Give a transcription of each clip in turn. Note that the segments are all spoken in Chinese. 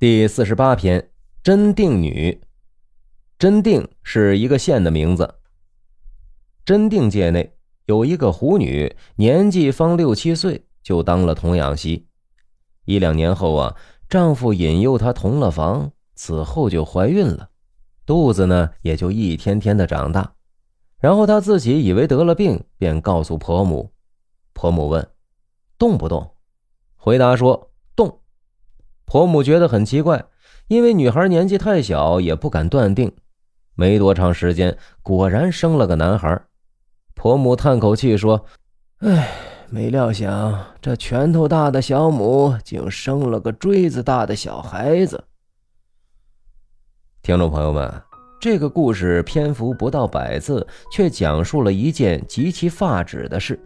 第四十八篇，真定女。真定是一个县的名字。真定界内有一个狐女，年纪方六七岁，就当了童养媳。一两年后啊，丈夫引诱她同了房，此后就怀孕了，肚子呢也就一天天的长大。然后她自己以为得了病，便告诉婆母。婆母问：“动不动？”回答说。婆母觉得很奇怪，因为女孩年纪太小，也不敢断定。没多长时间，果然生了个男孩。婆母叹口气说：“唉，没料想这拳头大的小母竟生了个锥子大的小孩子。”听众朋友们，这个故事篇幅不到百字，却讲述了一件极其发指的事：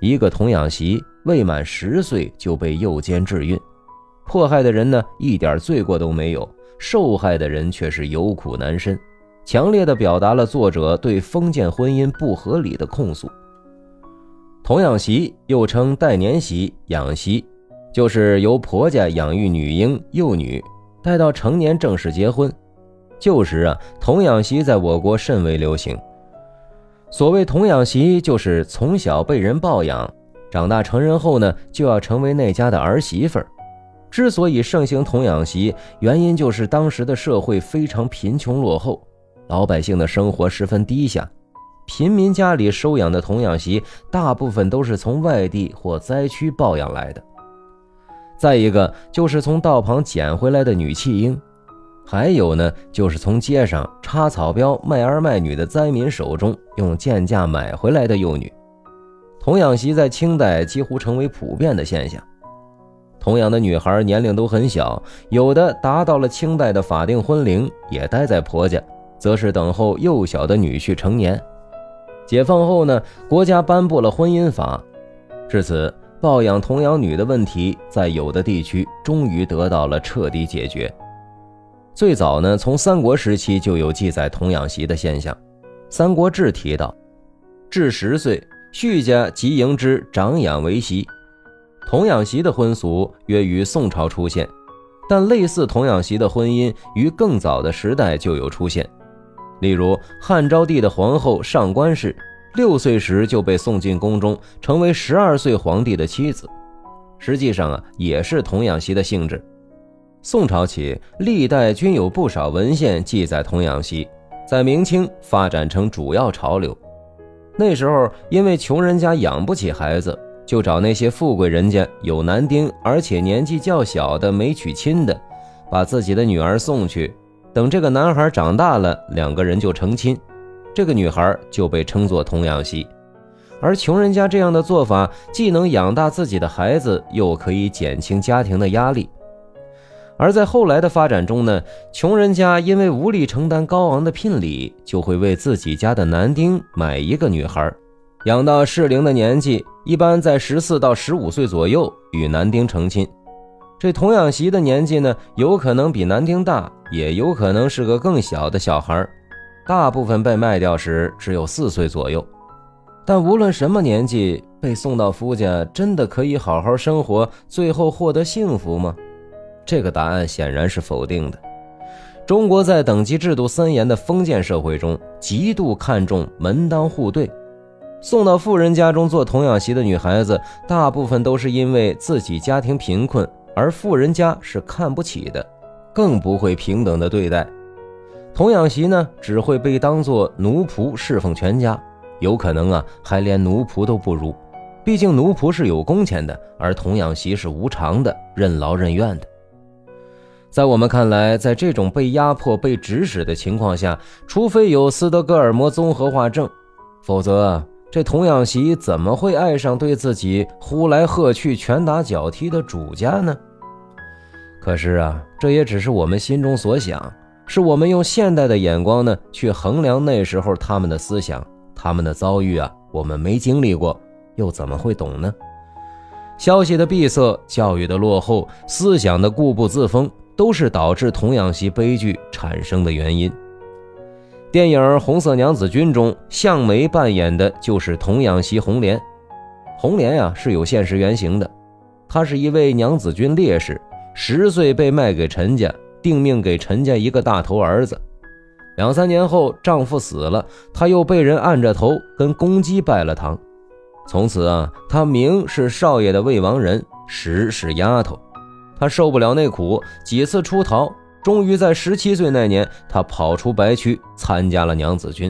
一个童养媳未满十岁就被诱奸致孕。迫害的人呢，一点罪过都没有；受害的人却是有苦难伸，强烈的表达了作者对封建婚姻不合理的控诉。童养媳又称代年媳、养媳，就是由婆家养育女婴、幼女，待到成年正式结婚。旧时啊，童养媳在我国甚为流行。所谓童养媳，就是从小被人抱养，长大成人后呢，就要成为那家的儿媳妇儿。之所以盛行童养媳，原因就是当时的社会非常贫穷落后，老百姓的生活十分低下，贫民家里收养的童养媳大部分都是从外地或灾区抱养来的。再一个就是从道旁捡回来的女弃婴，还有呢就是从街上插草标卖儿卖女的灾民手中用贱价买回来的幼女。童养媳在清代几乎成为普遍的现象。同样的女孩年龄都很小，有的达到了清代的法定婚龄，也待在婆家，则是等候幼小的女婿成年。解放后呢，国家颁布了婚姻法，至此，抱养童养女的问题在有的地区终于得到了彻底解决。最早呢，从三国时期就有记载童养媳的现象，《三国志》提到，至十岁，婿家即迎之长养为媳。童养媳的婚俗约于宋朝出现，但类似童养媳的婚姻于更早的时代就有出现。例如汉昭帝的皇后上官氏，六岁时就被送进宫中，成为十二岁皇帝的妻子。实际上啊，也是童养媳的性质。宋朝起，历代均有不少文献记载童养媳，在明清发展成主要潮流。那时候因为穷人家养不起孩子。就找那些富贵人家有男丁，而且年纪较小的没娶亲的，把自己的女儿送去，等这个男孩长大了，两个人就成亲，这个女孩就被称作童养媳。而穷人家这样的做法，既能养大自己的孩子，又可以减轻家庭的压力。而在后来的发展中呢，穷人家因为无力承担高昂的聘礼，就会为自己家的男丁买一个女孩。养到适龄的年纪，一般在十四到十五岁左右与男丁成亲。这童养媳的年纪呢，有可能比男丁大，也有可能是个更小的小孩。大部分被卖掉时只有四岁左右。但无论什么年纪被送到夫家，真的可以好好生活，最后获得幸福吗？这个答案显然是否定的。中国在等级制度森严的封建社会中，极度看重门当户对。送到富人家中做童养媳的女孩子，大部分都是因为自己家庭贫困，而富人家是看不起的，更不会平等的对待。童养媳呢，只会被当作奴仆侍奉全家，有可能啊，还连奴仆都不如。毕竟奴仆是有工钱的，而童养媳是无偿的，任劳任怨的。在我们看来，在这种被压迫、被指使的情况下，除非有斯德哥尔摩综合化症，否则。这童养媳怎么会爱上对自己呼来喝去、拳打脚踢的主家呢？可是啊，这也只是我们心中所想，是我们用现代的眼光呢去衡量那时候他们的思想、他们的遭遇啊。我们没经历过，又怎么会懂呢？消息的闭塞、教育的落后、思想的固步自封，都是导致童养媳悲剧产生的原因。电影《红色娘子军》中，向梅扮演的就是童养媳红莲。红莲呀是有现实原型的，她是一位娘子军烈士，十岁被卖给陈家，定命给陈家一个大头儿子。两三年后，丈夫死了，她又被人按着头跟公鸡拜了堂。从此啊，她名是少爷的未亡人，实是丫头。她受不了那苦，几次出逃，终于在十七岁那年，他跑出白区，参加了娘子军。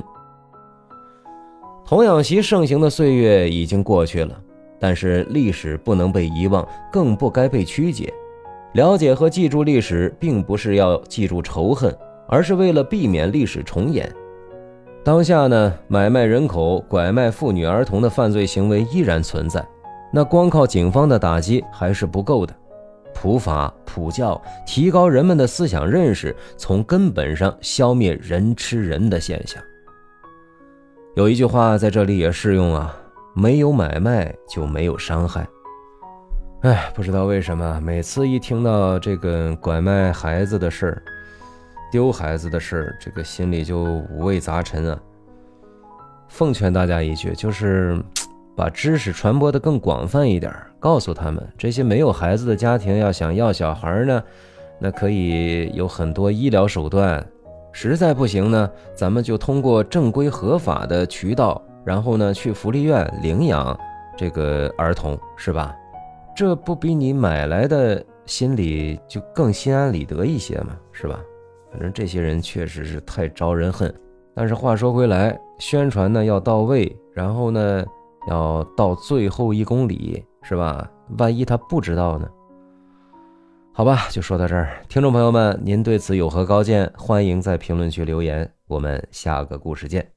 童养媳盛行的岁月已经过去了，但是历史不能被遗忘，更不该被曲解。了解和记住历史，并不是要记住仇恨，而是为了避免历史重演。当下呢，买卖人口、拐卖妇女儿童的犯罪行为依然存在，那光靠警方的打击还是不够的。普法普教，提高人们的思想认识，从根本上消灭人吃人的现象。有一句话在这里也适用啊，没有买卖就没有伤害。哎，不知道为什么，每次一听到这个拐卖孩子的事儿、丢孩子的事儿，这个心里就五味杂陈啊。奉劝大家一句，就是把知识传播的更广泛一点，告诉他们，这些没有孩子的家庭要想要小孩呢，那可以有很多医疗手段。实在不行呢，咱们就通过正规合法的渠道，然后呢去福利院领养这个儿童，是吧？这不比你买来的心里就更心安理得一些吗？是吧？反正这些人确实是太招人恨。但是话说回来，宣传呢要到位，然后呢要到最后一公里，是吧？万一他不知道呢？好吧，就说到这儿。听众朋友们，您对此有何高见？欢迎在评论区留言。我们下个故事见。